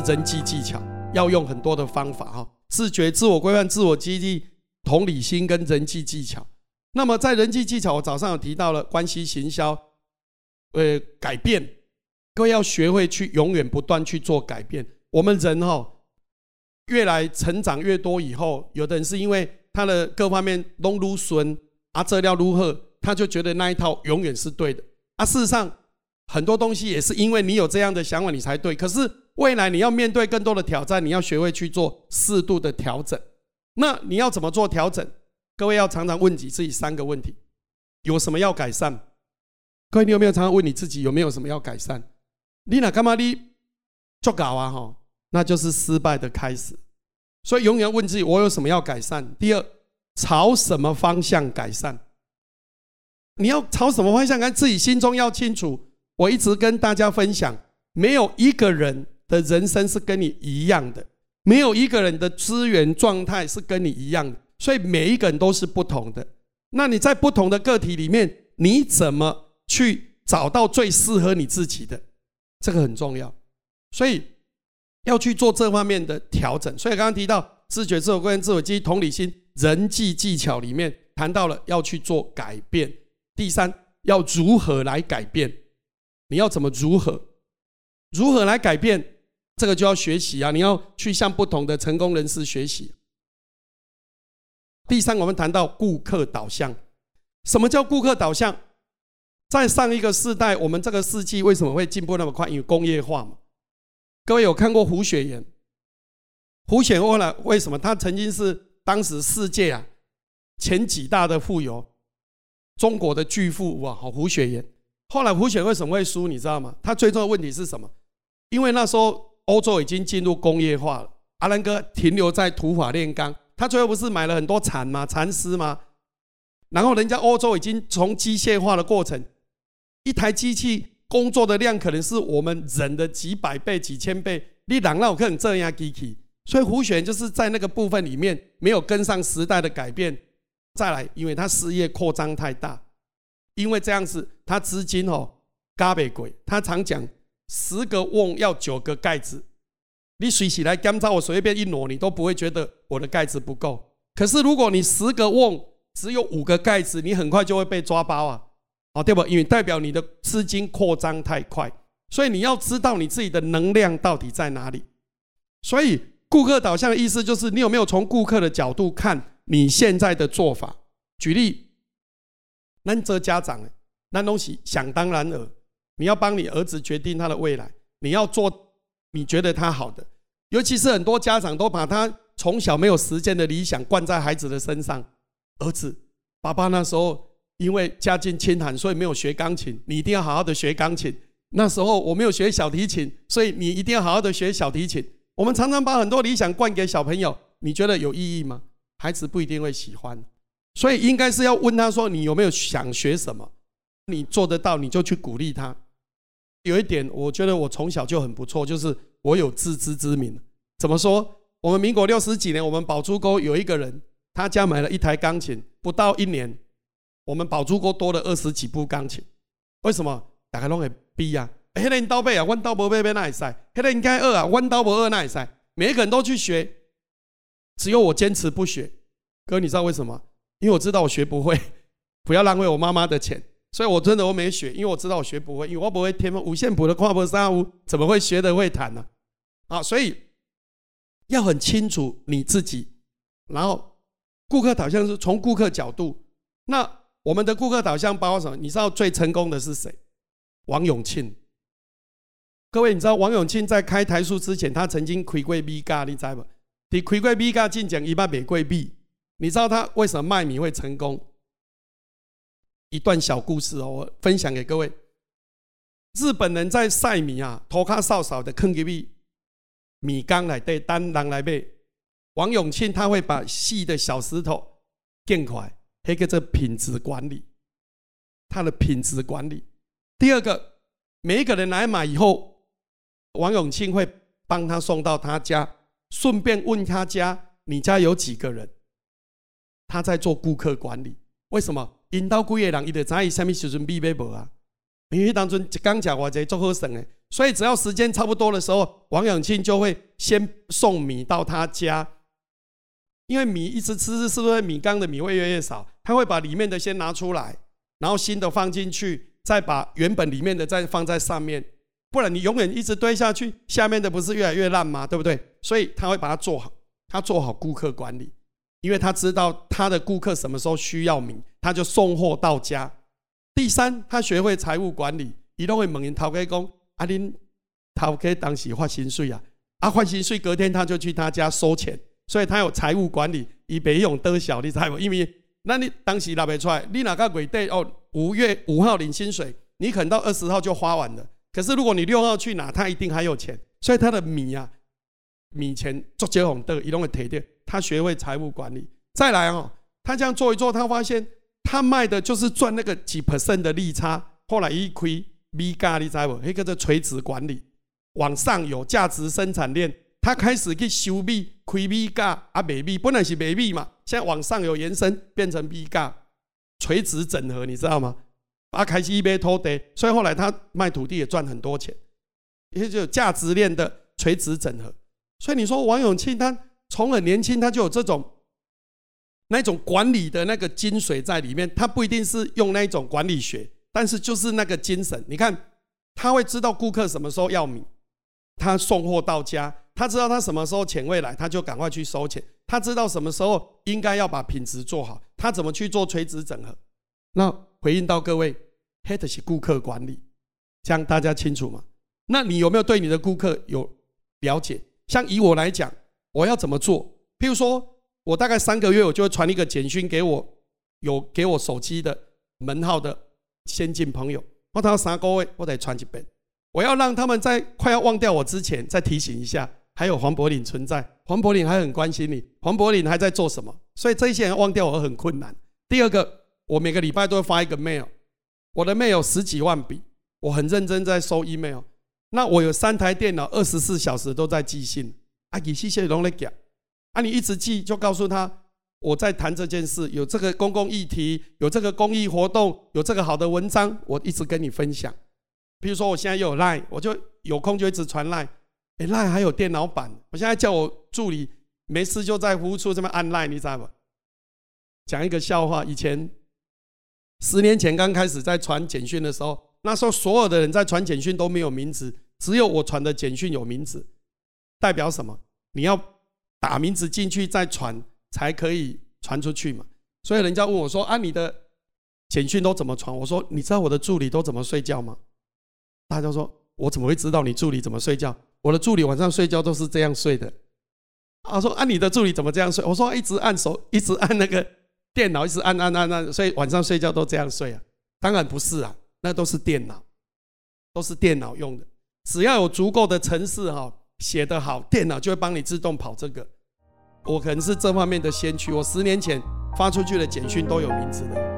人际技巧，要用很多的方法哈，自觉、自我规范、自我激励、同理心跟人际技巧。那么在人际技巧，我早上有提到了关系行销，呃，改变，各位要学会去永远不断去做改变。我们人哈，越来成长越多以后，有的人是因为他的各方面拢如顺啊，这料如何，他就觉得那一套永远是对的啊。事实上，很多东西也是因为你有这样的想法，你才对。可是未来你要面对更多的挑战，你要学会去做适度的调整。那你要怎么做调整？各位要常常问自己三个问题：有什么要改善？各位，你有没有常常问你自己有没有什么要改善？你哪干嘛你做搞啊？哈，那就是失败的开始。所以永远问自己：我有什么要改善？第二，朝什么方向改善？你要朝什么方向？看自己心中要清楚。我一直跟大家分享，没有一个人。的人生是跟你一样的，没有一个人的资源状态是跟你一样的，所以每一个人都是不同的。那你在不同的个体里面，你怎么去找到最适合你自己的？这个很重要，所以要去做这方面的调整。所以刚刚提到自觉、自我规范、自我激励、同理心、人际技巧里面谈到了要去做改变。第三，要如何来改变？你要怎么如何？如何来改变？这个就要学习啊！你要去向不同的成功人士学习。第三，我们谈到顾客导向。什么叫顾客导向？在上一个世代，我们这个世纪为什么会进步那么快？因为工业化嘛。各位有看过胡雪岩？胡雪岩呢？为什么他曾经是当时世界啊前几大的富有，中国的巨富哇！好，胡雪岩。后来胡雪为什么会输？你知道吗？他最重要的问题是什么？因为那时候。欧洲已经进入工业化了，阿兰哥停留在土法炼钢，他最后不是买了很多蚕吗？蚕丝吗？然后人家欧洲已经从机械化的过程，一台机器工作的量可能是我们人的几百倍、几千倍。你让那我看这样机器，所以胡雪就是在那个部分里面没有跟上时代的改变。再来，因为他事业扩张太大，因为这样子他资金哦，嘎贝鬼，他常讲。十个瓮要九个盖子，你水洗来干燥，我随便一挪，你都不会觉得我的盖子不够。可是如果你十个瓮只有五个盖子，你很快就会被抓包啊，哦对不？因为代表你的资金扩张太快，所以你要知道你自己的能量到底在哪里。所以顾客导向的意思就是，你有没有从顾客的角度看你现在的做法？举例，那这家长，那东西想当然尔。你要帮你儿子决定他的未来，你要做你觉得他好的，尤其是很多家长都把他从小没有实践的理想灌在孩子的身上。儿子，爸爸那时候因为家境清寒，所以没有学钢琴，你一定要好好的学钢琴。那时候我没有学小提琴，所以你一定要好好的学小提琴。我们常常把很多理想灌给小朋友，你觉得有意义吗？孩子不一定会喜欢，所以应该是要问他说：你有没有想学什么？你做得到，你就去鼓励他。有一点，我觉得我从小就很不错，就是我有自知之明。怎么说？我们民国六十几年，我们宝珠沟有一个人，他家买了一台钢琴，不到一年，我们宝珠沟多了二十几部钢琴。为什么？大家拢会逼呀！黑人刀背啊，弯刀不背背那也塞；黑人应该二啊，弯刀不二那也塞。每一个人都去学，只有我坚持不学。哥，你知道为什么？因为我知道我学不会，不要浪费我妈妈的钱。所以我真的我没学，因为我知道我学不会，因为我不会天分五线谱的跨步三五，怎么会学得会弹呢？啊，所以要很清楚你自己，然后顾客导向是从顾客角度。那我们的顾客导向包括什么？你知道最成功的是谁？王永庆。各位，你知道王永庆在开台塑之前，他曾经亏过米咖，你知道不？你亏过米咖进讲一百美贵币，你知道他为什么卖米会成功？一段小故事哦，我分享给各位。日本人在晒米啊，头卡少少的坑给米米缸来对单人来背。王永庆他会把细的小石头垫块，一个这品质管理，他的品质管理。第二个，每一个人来买以后，王永庆会帮他送到他家，顺便问他家你家有几个人，他在做顾客管理。为什么？引导几个人，伊就知伊什么时阵米买无啊？因为当中一讲食偌济足好算的，所以只要时间差不多的时候，王永庆就会先送米到他家，因为米一直吃吃，是不是米缸的米会越来越少？他会把里面的先拿出来，然后新的放进去，再把原本里面的再放在上面，不然你永远一直堆下去，下面的不是越来越烂吗？对不对？所以他会把它做好，他做好顾客管理，因为他知道他的顾客什么时候需要米，他就送货到家。第三，他学会财务管理，移动会问人头家讲：“啊，恁头家当时发薪水啊，啊发薪水隔天他就去他家收钱，所以他有财务管理，以别用得小，你知无？因为那你当时拿不出来，你哪个月底哦，五月五号领薪水，你可能到二十号就花完了。可是如果你六号去拿，他一定还有钱，所以他的米啊，米钱做结红的，移动会提掉。他学会财务管理，再来哦，他这样做一做，他发现。他卖的就是赚那个几 percent 的利差，后来一亏，V 加你知不？那个叫垂直管理，往上有价值生产链，他开始去收米，亏 V 加啊，卖米本来是卖米嘛，现在往上有延伸，变成 V 加，垂直整合，你知道吗？啊，开始一边偷地，所以后来他卖土地也赚很多钱，也就价值链的垂直整合。所以你说王永庆他从很年轻他就有这种。那种管理的那个精髓在里面，他不一定是用那种管理学，但是就是那个精神。你看，他会知道顾客什么时候要米，他送货到家，他知道他什么时候钱会来，他就赶快去收钱。他知道什么时候应该要把品质做好，他怎么去做垂直整合。那回应到各位，head 是顾客管理，这样大家清楚吗？那你有没有对你的顾客有了解？像以我来讲，我要怎么做？譬如说。我大概三个月，我就会传一个简讯给我有给我手机的门号的先进朋友。我等三个月，我得传几遍。我要让他们在快要忘掉我之前，再提醒一下，还有黄柏林存在。黄柏林还很关心你，黄柏林还在做什么？所以这些人忘掉我很困难。第二个，我每个礼拜都会发一个 mail，我的 mail 十几万笔，我很认真在收 email。那我有三台电脑，二十四小时都在寄信。啊，其谢些拢在讲。啊，你一直记，就告诉他我在谈这件事，有这个公共议题，有这个公益活动，有这个好的文章，我一直跟你分享。比如说，我现在有 Line，我就有空就一直传 Line。哎，Line 还有电脑版，我现在叫我助理没事就在服务处这边按 Line，你知道吗？讲一个笑话，以前十年前刚开始在传简讯的时候，那时候所有的人在传简讯都没有名字，只有我传的简讯有名字，代表什么？你要。打名字进去再传才可以传出去嘛，所以人家问我说：“啊，你的简讯都怎么传？”我说：“你知道我的助理都怎么睡觉吗？”大家说：“我怎么会知道你助理怎么睡觉？我的助理晚上睡觉都是这样睡的。”啊，说：“啊，你的助理怎么这样睡？”我说：“一直按手，一直按那个电脑，一直按按按按，所以晚上睡觉都这样睡啊。”当然不是啊，那都是电脑，都是电脑用的。只要有足够的程式哈。写得好，电脑就会帮你自动跑这个。我可能是这方面的先驱，我十年前发出去的简讯都有名字的。